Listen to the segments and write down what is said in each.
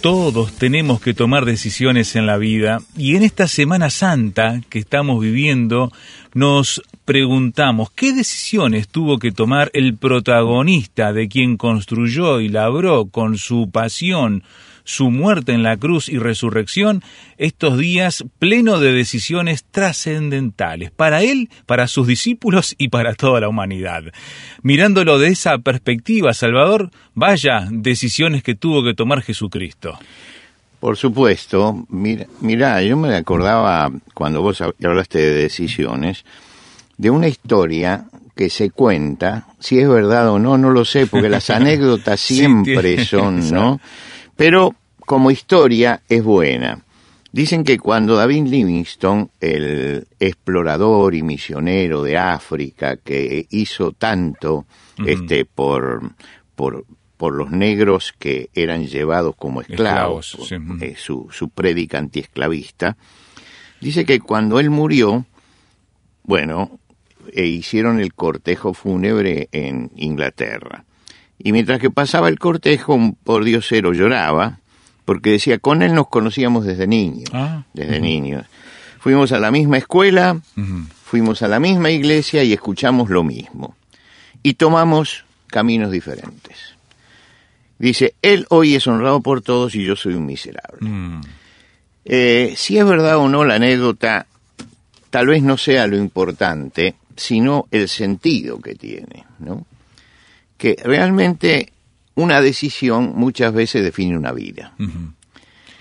Todos tenemos que tomar decisiones en la vida. Y en esta Semana Santa que estamos viviendo nos preguntamos qué decisiones tuvo que tomar el protagonista de quien construyó y labró con su pasión su muerte en la cruz y resurrección, estos días pleno de decisiones trascendentales, para él, para sus discípulos y para toda la humanidad. Mirándolo de esa perspectiva, Salvador, vaya decisiones que tuvo que tomar Jesucristo. Por supuesto, mira, mira, yo me acordaba cuando vos hablaste de decisiones, de una historia que se cuenta, si es verdad o no, no lo sé, porque las anécdotas siempre son, ¿no? Pero como historia es buena. Dicen que cuando David Livingstone, el explorador y misionero de África, que hizo tanto este, por, por, por los negros que eran llevados como esclavos, eh, su, su prédica antiesclavista, dice que cuando él murió, bueno, e hicieron el cortejo fúnebre en Inglaterra. Y mientras que pasaba el cortejo, un pordiosero lloraba, porque decía, con él nos conocíamos desde niños, ah, desde niños. Fuimos a la misma escuela, fuimos a la misma iglesia y escuchamos lo mismo. Y tomamos caminos diferentes. Dice, él hoy es honrado por todos y yo soy un miserable. Mm. Eh, si es verdad o no la anécdota, tal vez no sea lo importante, sino el sentido que tiene, ¿no? Que realmente una decisión muchas veces define una vida.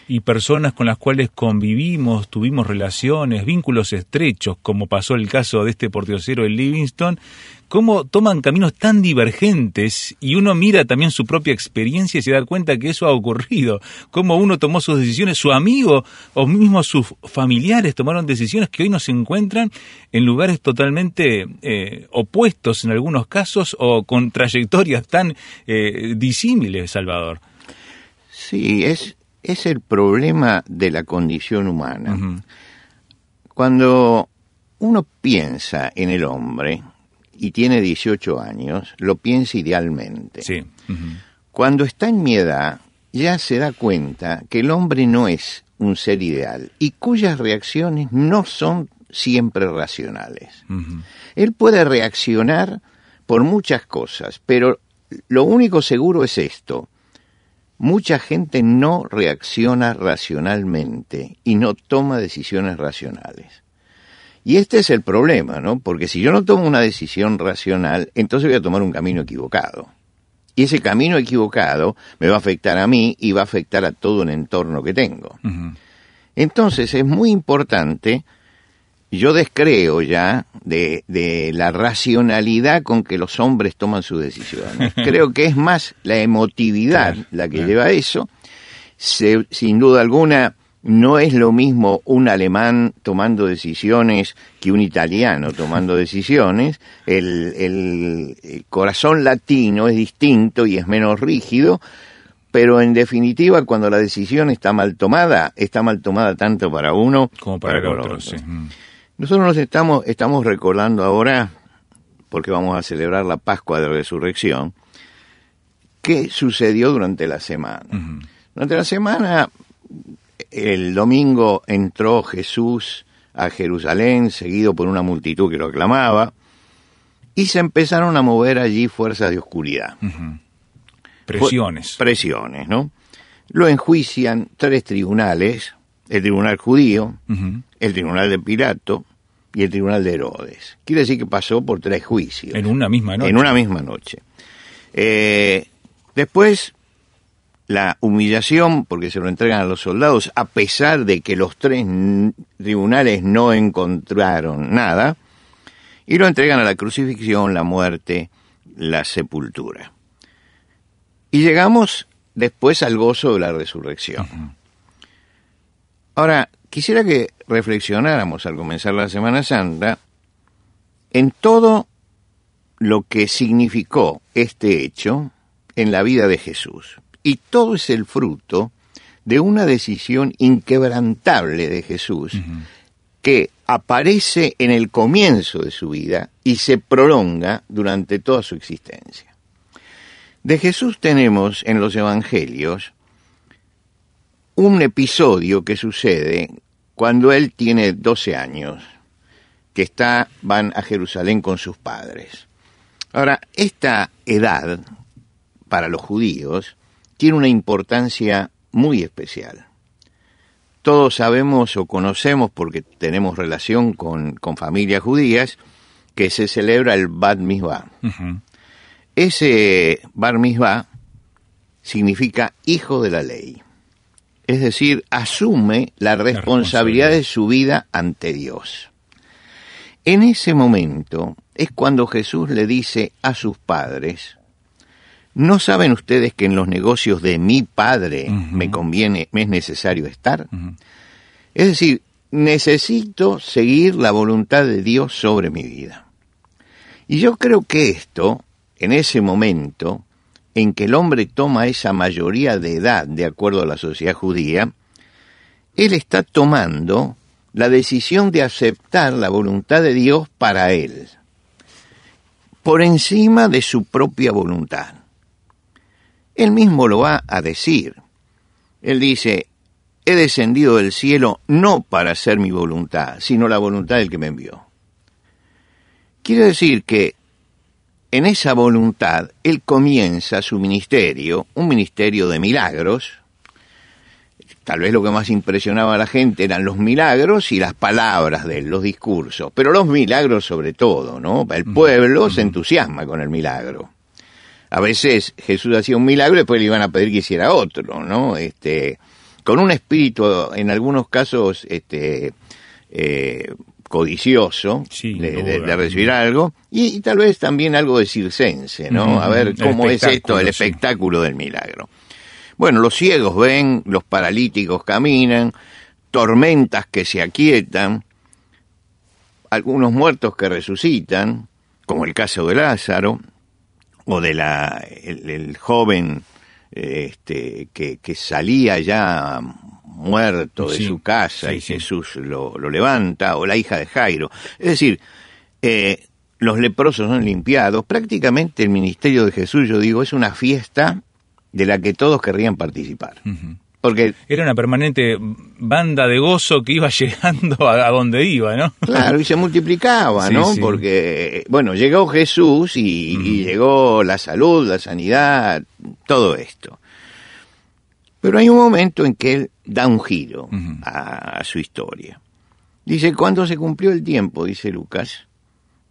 Y personas con las cuales convivimos, tuvimos relaciones, vínculos estrechos, como pasó el caso de este portiocero en Livingston, cómo toman caminos tan divergentes y uno mira también su propia experiencia y se da cuenta que eso ha ocurrido, cómo uno tomó sus decisiones, su amigo o mismo sus familiares tomaron decisiones que hoy nos encuentran en lugares totalmente eh, opuestos en algunos casos o con trayectorias tan eh, disímiles, Salvador. Sí, es, es el problema de la condición humana. Cuando uno piensa en el hombre y tiene 18 años, lo piensa idealmente. Sí. Cuando está en mi edad, ya se da cuenta que el hombre no es un ser ideal y cuyas reacciones no son siempre racionales. Él puede reaccionar por muchas cosas, pero lo único seguro es esto, mucha gente no reacciona racionalmente y no toma decisiones racionales. Y este es el problema, ¿no? Porque si yo no tomo una decisión racional, entonces voy a tomar un camino equivocado. Y ese camino equivocado me va a afectar a mí y va a afectar a todo el entorno que tengo. Entonces es muy importante yo descreo ya de, de, la racionalidad con que los hombres toman sus decisiones. Creo que es más la emotividad la que lleva a eso. sin duda alguna, no es lo mismo un alemán tomando decisiones que un italiano tomando decisiones. El, el corazón latino es distinto y es menos rígido, pero en definitiva, cuando la decisión está mal tomada, está mal tomada tanto para uno como para, el otro. Sí. Nosotros nos estamos, estamos recordando ahora, porque vamos a celebrar la Pascua de Resurrección, qué sucedió durante la semana. Durante la semana, el domingo entró Jesús a Jerusalén, seguido por una multitud que lo aclamaba, y se empezaron a mover allí fuerzas de oscuridad. Presiones. presiones, ¿no? Lo enjuician tres tribunales, el tribunal judío, el tribunal de Pilato y el tribunal de Herodes. Quiere decir que pasó por tres juicios. En una misma noche. En una misma noche. Eh, después, la humillación, porque se lo entregan a los soldados, a pesar de que los tres tribunales no encontraron nada, y lo entregan a la crucifixión, la muerte, la sepultura. Y llegamos después al gozo de la resurrección. Ahora, quisiera que reflexionáramos al comenzar la Semana Santa en todo lo que significó este hecho en la vida de Jesús. Y todo es el fruto de una decisión inquebrantable de Jesús que aparece en el comienzo de su vida y se prolonga durante toda su existencia. De Jesús tenemos en los Evangelios un episodio que sucede cuando él tiene 12 años, que está, van a Jerusalén con sus padres. Ahora, esta edad, para los judíos, tiene una importancia muy especial. Todos sabemos o conocemos, porque tenemos relación con, con familias judías, que se celebra el Bat Mizvah. Ese Bar Mizvah significa hijo de la ley. Es decir, asume la responsabilidad de su vida ante Dios. En ese momento es cuando Jesús le dice a sus padres, ¿no saben ustedes que en los negocios de mi padre me conviene, me es necesario estar? Es decir, necesito seguir la voluntad de Dios sobre mi vida. Y yo creo que esto en ese momento en que el hombre toma esa mayoría de edad de acuerdo a la sociedad judía, él está tomando la decisión de aceptar la voluntad de Dios para él, por encima de su propia voluntad. Él mismo lo va a decir. Él dice, he descendido del cielo no para hacer mi voluntad, sino la voluntad del que me envió. Quiere decir que en esa voluntad, él comienza su ministerio, un ministerio de milagros. Tal vez lo que más impresionaba a la gente eran los milagros y las palabras de él, los discursos, pero los milagros sobre todo, ¿no? El pueblo se entusiasma con el milagro. A veces Jesús hacía un milagro y después le iban a pedir que hiciera otro, ¿no? Este, con un espíritu, en algunos casos, este, eh, codicioso de, recibir algo y, tal vez también algo de circense, ¿no? A ver cómo es esto, el espectáculo del milagro. Bueno, los ciegos ven, los paralíticos caminan, tormentas que se aquietan, algunos muertos que resucitan, como el caso de Lázaro, o de la el, joven este, que, que salía ya muerto de su casa y Jesús lo, levanta, o la hija de Jairo. Es decir, eh, los leprosos son limpiados. Prácticamente el ministerio de Jesús, yo digo, es una fiesta de la que todos querrían participar. Porque era una permanente banda de gozo que iba llegando a, donde iba, ¿no? Claro, y se multiplicaba, ¿no? Porque, bueno, llegó Jesús y, llegó la salud, la sanidad, todo esto. Pero hay un momento en que él da un giro a, su historia. Dice, cuando se cumplió el tiempo, dice Lucas,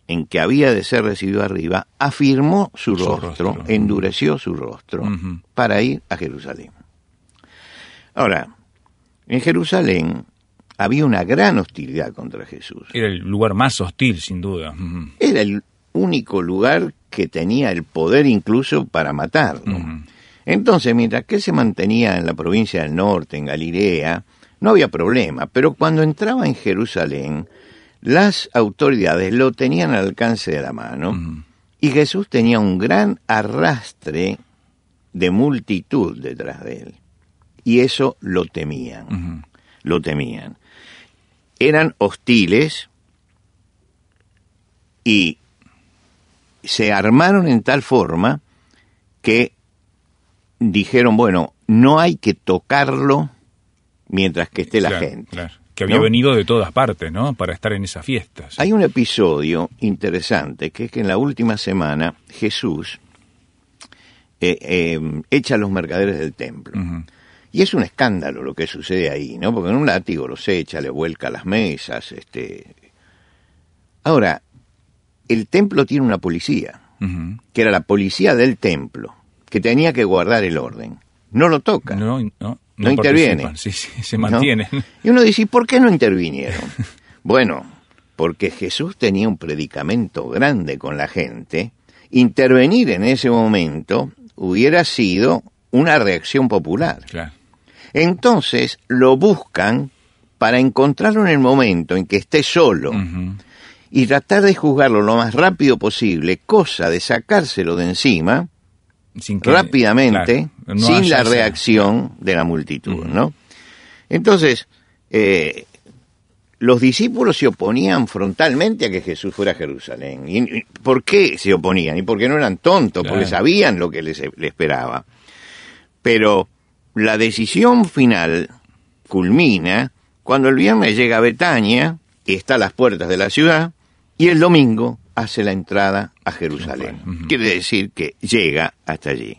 en que había de ser recibido arriba, afirmó su, rostro, endureció su rostro para ir a Jerusalén. Ahora, en Jerusalén había una gran hostilidad contra Jesús. Era el lugar más hostil, sin duda. Era el único lugar que tenía el poder incluso para matarlo. Entonces, mientras que se mantenía en la provincia del norte, en Galilea, no había problema, pero cuando entraba en Jerusalén, las autoridades lo tenían al alcance de la mano y Jesús tenía un gran arrastre de multitud detrás de él. Y eso lo temían, lo temían. Eran hostiles y se armaron en tal forma que dijeron, bueno, no hay que tocarlo mientras que esté la gente. Que había venido de todas partes, ¿no? Para estar en esas fiestas. Hay un episodio interesante, que es que en la última semana Jesús eh, eh, echa a los mercaderes del templo. Y es un escándalo lo que sucede ahí, ¿no? Porque en un látigo los echa, le vuelca las mesas, este... Ahora, el templo tiene una policía, que era la policía del templo que tenía que guardar el orden. No lo toca. No, no, no, interviene. Sí, sí, se mantiene. Y uno dice, ¿por qué no intervinieron? bueno, porque Jesús tenía un predicamento grande con la gente. Intervenir en ese momento hubiera sido una reacción popular. Claro. Entonces lo buscan para encontrarlo en el momento en que esté solo y tratar de juzgarlo lo más rápido posible, cosa de sacárselo de encima Sin que- rápidamente, claro, no sin la reacción de la multitud, ¿no? Entonces, eh, los discípulos se oponían frontalmente a que Jesús fuera a Jerusalén. ¿Y, por qué se oponían? Y porque no eran tontos, porque sabían lo que les, les esperaba. Pero la decisión final culmina cuando el viernes llega a Betania y está a las puertas de la ciudad y el domingo hace la entrada a Jerusalén. Quiere decir que llega hasta allí.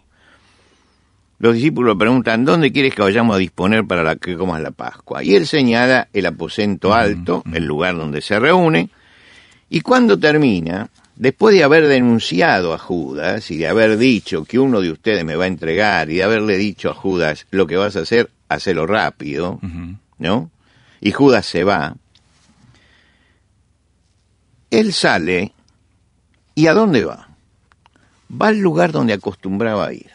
Los discípulos preguntan, ¿dónde quieres que vayamos a disponer para la que comas la Pascua? Y él señala el aposento alto, el lugar donde se reúne, y cuando termina, después de haber denunciado a Judas y de haber dicho que uno de ustedes me va a entregar y de haberle dicho a Judas, lo que vas a hacer, hacelo rápido. ¿no? Y Judas se va. Él sale y ¿a dónde va? Va al lugar donde acostumbraba ir.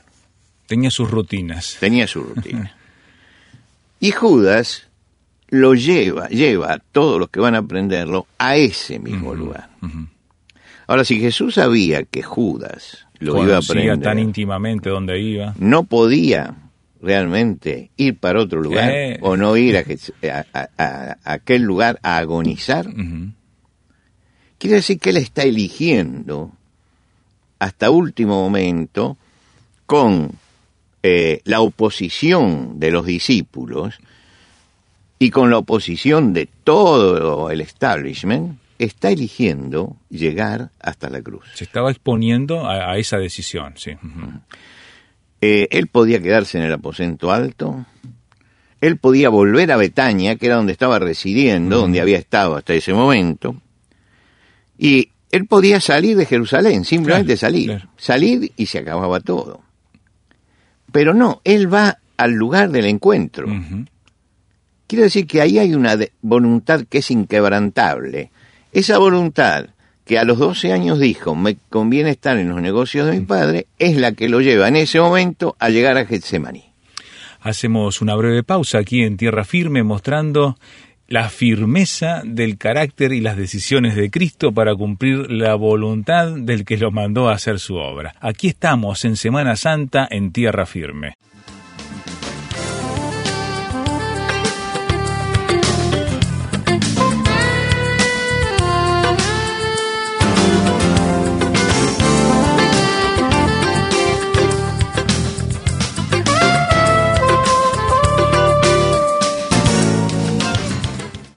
Tenía sus rutinas. Tenía su rutina. Y Judas lo lleva, lleva a todos los que van a aprenderlo a ese mismo lugar. Ahora, si Jesús sabía que Judas lo iba a aprender, tan íntimamente dónde iba. no podía realmente ir para otro lugar Eh. o no ir a, Jes- a- a- a- a aquel lugar a agonizar. Quiere decir que él está eligiendo hasta último momento con eh, la oposición de los discípulos y con la oposición de todo el establishment, está eligiendo llegar hasta la cruz. Se estaba exponiendo a, a esa decisión, sí. Eh, él podía quedarse en el aposento alto, él podía volver a Betania, que era donde estaba residiendo, donde había estado hasta ese momento, y él podía salir de Jerusalén, simplemente Claro, salir, claro. salir y se acababa todo. Pero no, él va al lugar del encuentro. Ujú. Quiere decir que ahí hay una voluntad que es inquebrantable. Esa voluntad que a los 12 años dijo, me conviene estar en los negocios de mi padre, es la que lo lleva en ese momento a llegar a Getsemaní. Hacemos una breve pausa aquí en Tierra Firme mostrando la firmeza del carácter y las decisiones de Cristo para cumplir la voluntad del que lo mandó a hacer su obra. Aquí estamos en Semana Santa en Tierra Firme.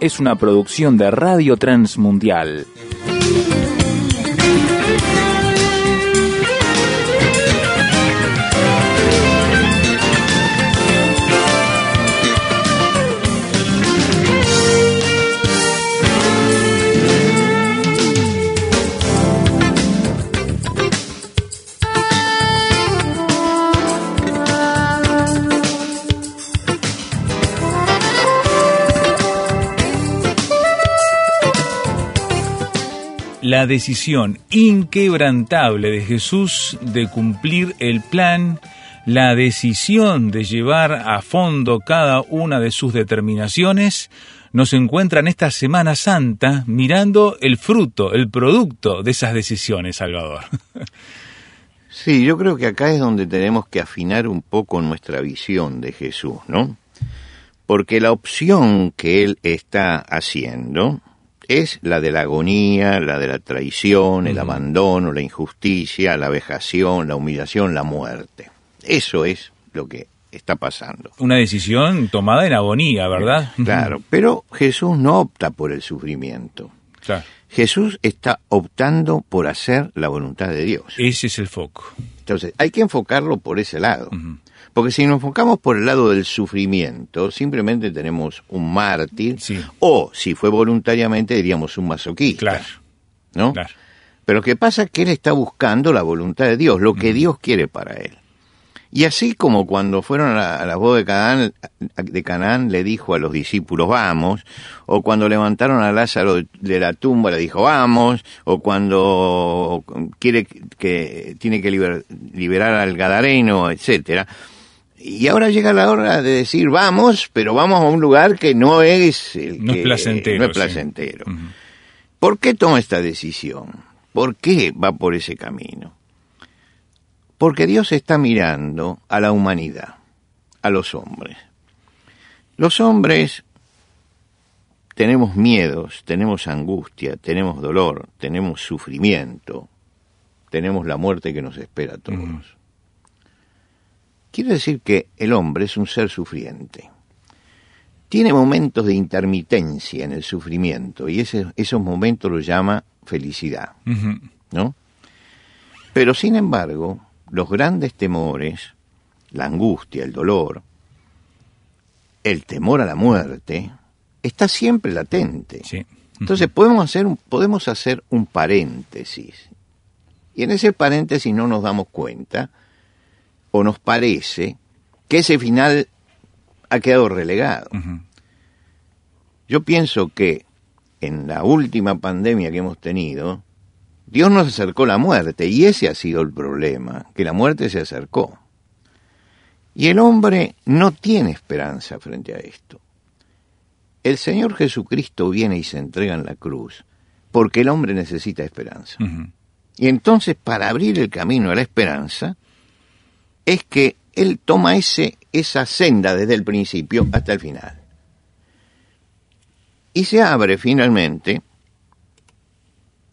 es una producción de Radio Transmundial. La decisión inquebrantable de Jesús de cumplir el plan, la decisión de llevar a fondo cada una de sus determinaciones, nos encuentra en esta Semana Santa mirando el fruto, el producto de esas decisiones, Salvador. Sí, yo creo que acá es donde tenemos que afinar un poco nuestra visión de Jesús, ¿no? Porque la opción que él está haciendo es la de la agonía, la de la traición, el abandono, la injusticia, la vejación, la humillación, la muerte. Eso es lo que está pasando. Una decisión tomada en agonía, ¿verdad? Claro, pero Jesús no opta por el sufrimiento. Claro. Jesús está optando por hacer la voluntad de Dios. Ese es el foco. Entonces, hay que enfocarlo por ese lado. Porque si nos enfocamos por el lado del sufrimiento, simplemente tenemos un mártir, Sí. o si fue voluntariamente, diríamos un masoquista. Claro, ¿no? claro. Pero lo que pasa es que él está buscando la voluntad de Dios, lo que Dios quiere para él. Y así como cuando fueron a la, a la boda de Canaán, de Canaán le dijo a los discípulos, vamos, o cuando levantaron a Lázaro de la tumba le dijo, vamos, o cuando quiere que tiene que liber- liberar al Gadareno, etcétera. Y ahora llega la hora de decir, vamos, pero vamos a un lugar que no es el No es que- placentero, no es sí. placentero. ¿Por qué toma esta decisión? ¿Por qué va por ese camino? Porque Dios está mirando a la humanidad, a los hombres. Los hombres tenemos miedos, tenemos angustia, tenemos dolor, tenemos sufrimiento, tenemos la muerte que nos espera a todos. Quiere decir que el hombre es un ser sufriente. Tiene momentos de intermitencia en el sufrimiento y ese- esos momentos los llama felicidad. ¿no? Pero sin embargo, los grandes temores, la angustia, el dolor, el temor a la muerte, está siempre latente. Sí. Entonces podemos hacer, un, podemos hacer un paréntesis. Y en ese paréntesis no nos damos cuenta, o nos parece, que ese final ha quedado relegado. Yo pienso que en la última pandemia que hemos tenido, Dios nos acercó la muerte y ese ha sido el problema, que la muerte se acercó. Y el hombre no tiene esperanza frente a esto. El Señor Jesucristo viene y se entrega en la cruz porque el hombre necesita esperanza. Y entonces para abrir el camino a la esperanza es que Él toma ese, esa senda desde el principio hasta el final. Y se abre finalmente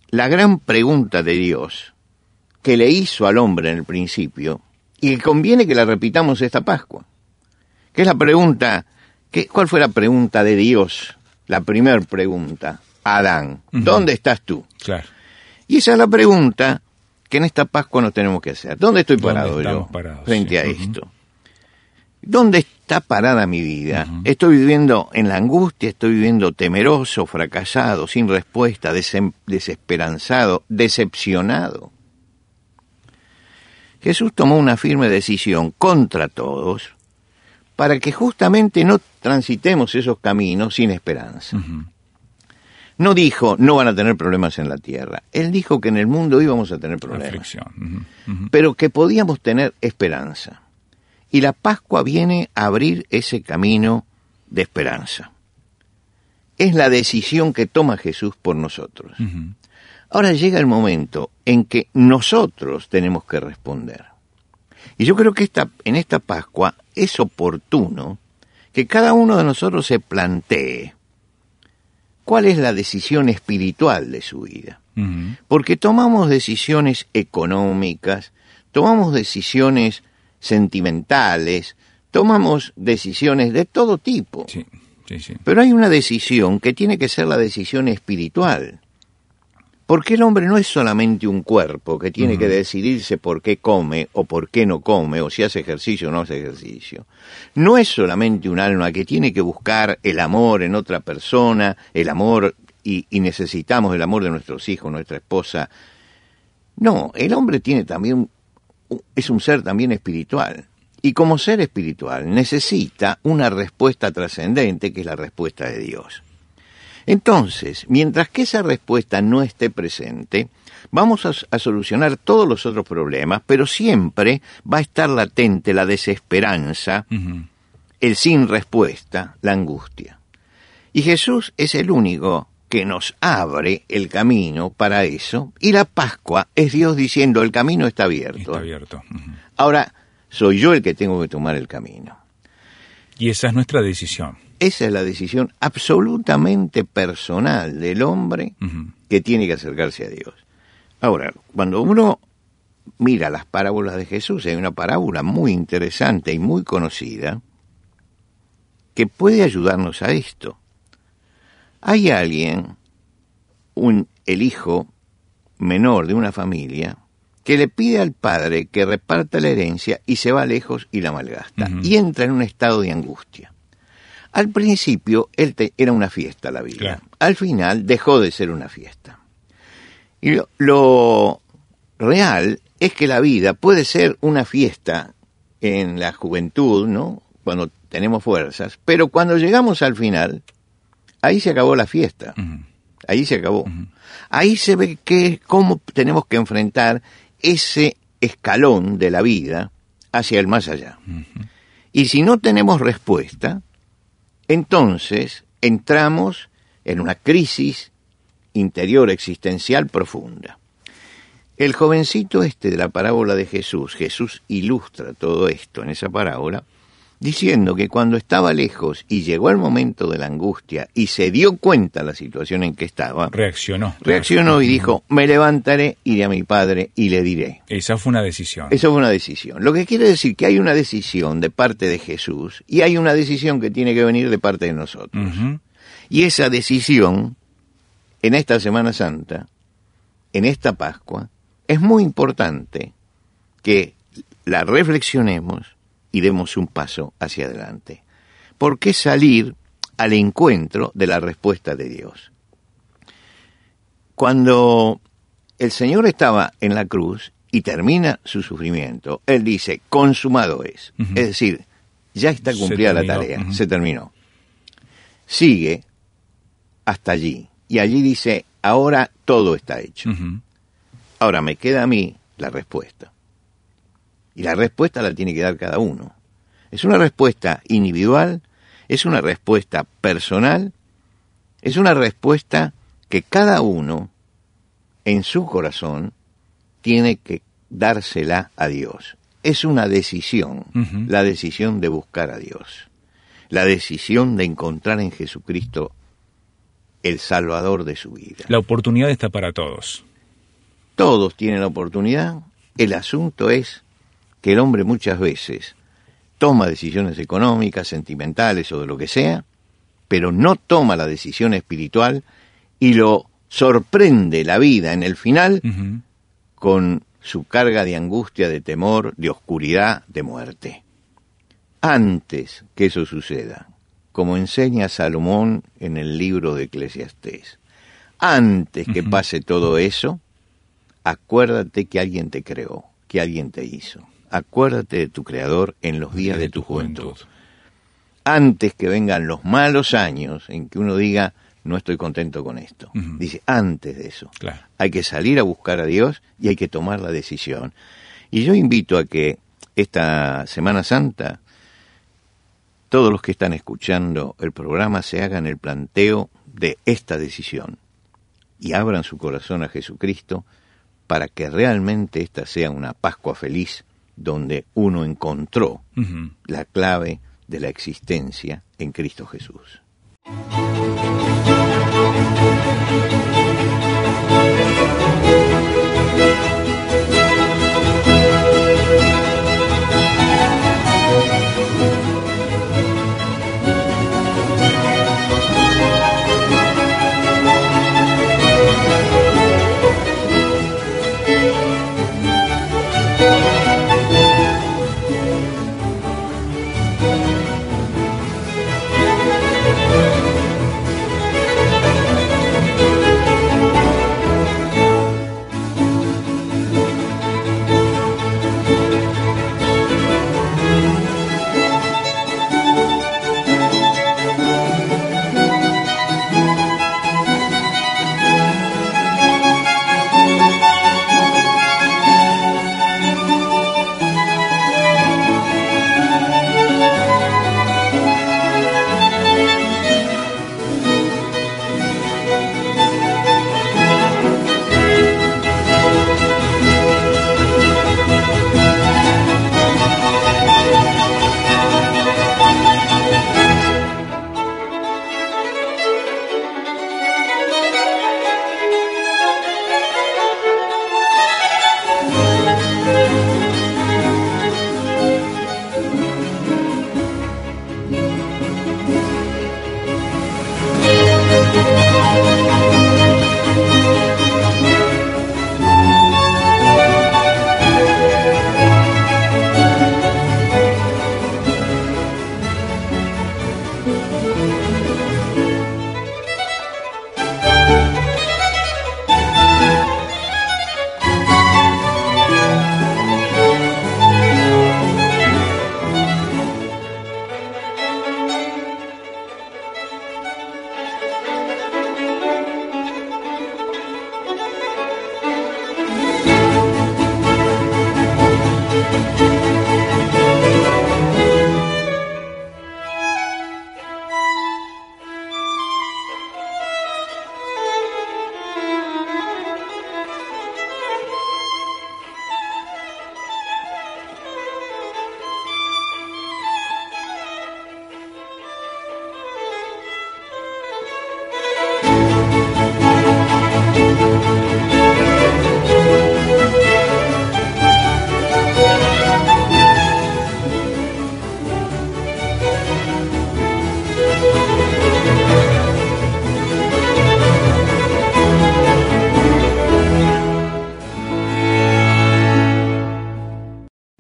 la gran pregunta de Dios que le hizo al hombre en el principio y conviene que la repitamos esta Pascua. Que es la pregunta, que, ¿cuál fue la pregunta de Dios? La primera pregunta, Adán. ¿dónde estás tú? Claro. Y esa es la pregunta que en esta Pascua nos tenemos que hacer. ¿Dónde estoy ¿Dónde parado yo parados? frente Sí. a esto? ¿Dónde está parada mi vida? Estoy viviendo en la angustia, estoy viviendo temeroso, fracasado, sin respuesta, desesperanzado, decepcionado. Jesús tomó una firme decisión contra todos para que justamente no transitemos esos caminos sin esperanza. No dijo, no van a tener problemas en la tierra. Él dijo que en el mundo íbamos a tener problemas, pero que podíamos tener esperanza. Y la Pascua viene a abrir ese camino de esperanza. Es la decisión que toma Jesús por nosotros. Ahora llega el momento en que nosotros tenemos que responder. Y yo creo que esta, en esta Pascua es oportuno que cada uno de nosotros se plantee cuál es la decisión espiritual de su vida. Porque tomamos decisiones económicas, tomamos decisiones sentimentales, tomamos decisiones de todo tipo. Sí, sí, sí. Pero hay una decisión que tiene que ser la decisión espiritual. Porque el hombre no es solamente un cuerpo que tiene que decidirse por qué come o por qué no come, o si hace ejercicio o no hace ejercicio. No es solamente un alma que tiene que buscar el amor en otra persona, el amor, y, y necesitamos el amor de nuestros hijos, nuestra esposa. No, el hombre tiene también, es un ser también espiritual. Y como ser espiritual necesita una respuesta trascendente que es la respuesta de Dios. Entonces, mientras que esa respuesta no esté presente, vamos a, a, solucionar todos los otros problemas, pero siempre va a estar latente la desesperanza, uh -huh. el sin respuesta, la angustia. Y Jesús es el único que nos abre el camino para eso, y la Pascua es Dios diciendo, el camino está abierto. Está abierto. Uh -huh. Ahora, soy yo el que tengo que tomar el camino. Y esa es nuestra decisión. Esa es la decisión absolutamente personal del hombre uh -huh. que tiene que acercarse a Dios. Ahora, cuando uno mira las parábolas de Jesús, hay una parábola muy interesante y muy conocida que puede ayudarnos a esto. Hay alguien, un, el hijo menor de una familia, que le pide al padre que reparta la herencia y se va lejos y la malgasta. Y entra en un estado de angustia. Al principio él te- era una fiesta la vida. Claro. Al final dejó de ser una fiesta. Y lo, lo real es que la vida puede ser una fiesta en la juventud, ¿no? Cuando tenemos fuerzas, pero cuando llegamos al final, ahí se acabó la fiesta. Ahí se acabó. Ahí se ve que cómo tenemos que enfrentar ese escalón de la vida hacia el más allá. Y si no tenemos respuesta, entonces entramos en una crisis interior existencial profunda. El jovencito este de la parábola de Jesús, Jesús ilustra todo esto en esa parábola, diciendo que cuando estaba lejos y llegó el momento de la angustia y se dio cuenta de la situación en que estaba, Reaccionó. reaccionó y dijo, me levantaré, iré a mi padre y le diré. Esa fue una decisión. Eso fue una decisión. Lo que quiere decir que hay una decisión de parte de Jesús y hay una decisión que tiene que venir de parte de nosotros. Y esa decisión, en esta Semana Santa, en esta Pascua, es muy importante que la reflexionemos y demos un paso hacia adelante. ¿Por qué salir al encuentro de la respuesta de Dios? Cuando el Señor estaba en la cruz y termina su sufrimiento, Él dice, consumado es. Es decir, ya está cumplida la tarea, se terminó. Sigue hasta allí. Y allí dice, ahora todo está hecho. Ahora me queda a mí la respuesta. Y la respuesta la tiene que dar cada uno. Es una respuesta individual, es una respuesta personal, es una respuesta que cada uno en su corazón tiene que dársela a Dios. Es una decisión, la decisión de buscar a Dios, la decisión de encontrar en Jesucristo el Salvador de su vida. La oportunidad está para todos. Todos tienen la oportunidad. El asunto es que el hombre muchas veces toma decisiones económicas, sentimentales o de lo que sea, pero no toma la decisión espiritual y lo sorprende la vida en el final con su carga de angustia, de temor, de oscuridad, de muerte. Antes que eso suceda, como enseña Salomón en el libro de Eclesiastés, antes que pase todo eso, acuérdate que alguien te creó, que alguien te hizo. Acuérdate de tu creador en los días de tu juventud. Antes que vengan los malos años en que uno diga, no estoy contento con esto. Dice, antes de eso. Claro. Hay que salir a buscar a Dios y hay que tomar la decisión. Y yo invito a que esta Semana Santa todos los que están escuchando el programa se hagan el planteo de esta decisión y abran su corazón a Jesucristo para que realmente esta sea una Pascua feliz donde uno encontró la clave de la existencia en Cristo Jesús.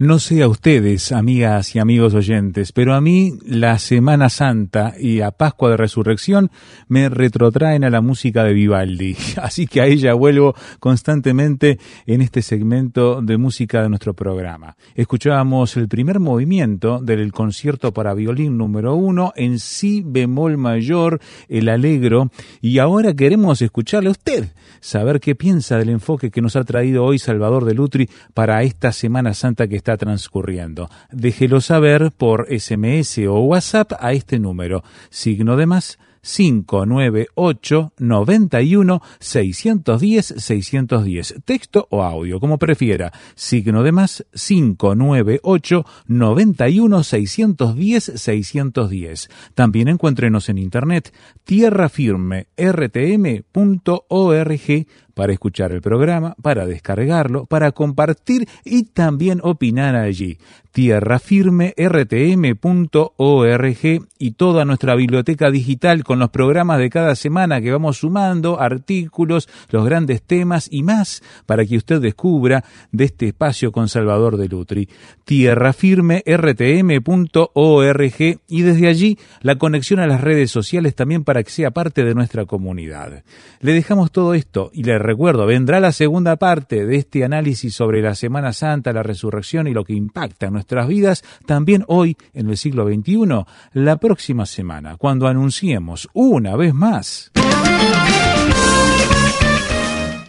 No sé a ustedes, amigas y amigos oyentes, pero a mí la Semana Santa y a Pascua de Resurrección me retrotraen a la música de Vivaldi. Así que a ella vuelvo constantemente en este segmento de música de nuestro programa. Escuchábamos el primer movimiento del concierto para violín número uno en si bemol mayor, el alegro, y ahora queremos escucharle a usted, saber qué piensa del enfoque que nos ha traído hoy Salvador de Lutri para esta Semana Santa que está transcurriendo. Déjelo saber por SMS o WhatsApp a este número, signo de más 598 91 610 610. Texto o audio, como prefiera. Signo de más 598 91 610 610. También encuéntrenos en internet tierrafirme.rtm.org para escuchar el programa, para descargarlo, para compartir y también opinar allí. tierrafirme.rtm.org y toda nuestra biblioteca digital con los programas de cada semana que vamos sumando, artículos, los grandes temas y más para que usted descubra de este espacio con Salvador de Lutri. tierrafirme.rtm.org y desde allí la conexión a las redes sociales también para que sea parte de nuestra comunidad. Le dejamos todo esto y le recuerdo, vendrá la segunda parte de este análisis sobre la Semana Santa, la resurrección y lo que impacta en nuestras vidas, también hoy, en el siglo XXI, la próxima semana, cuando anunciemos una vez más.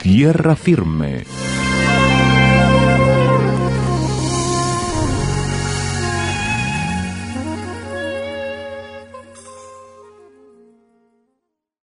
Tierra firme.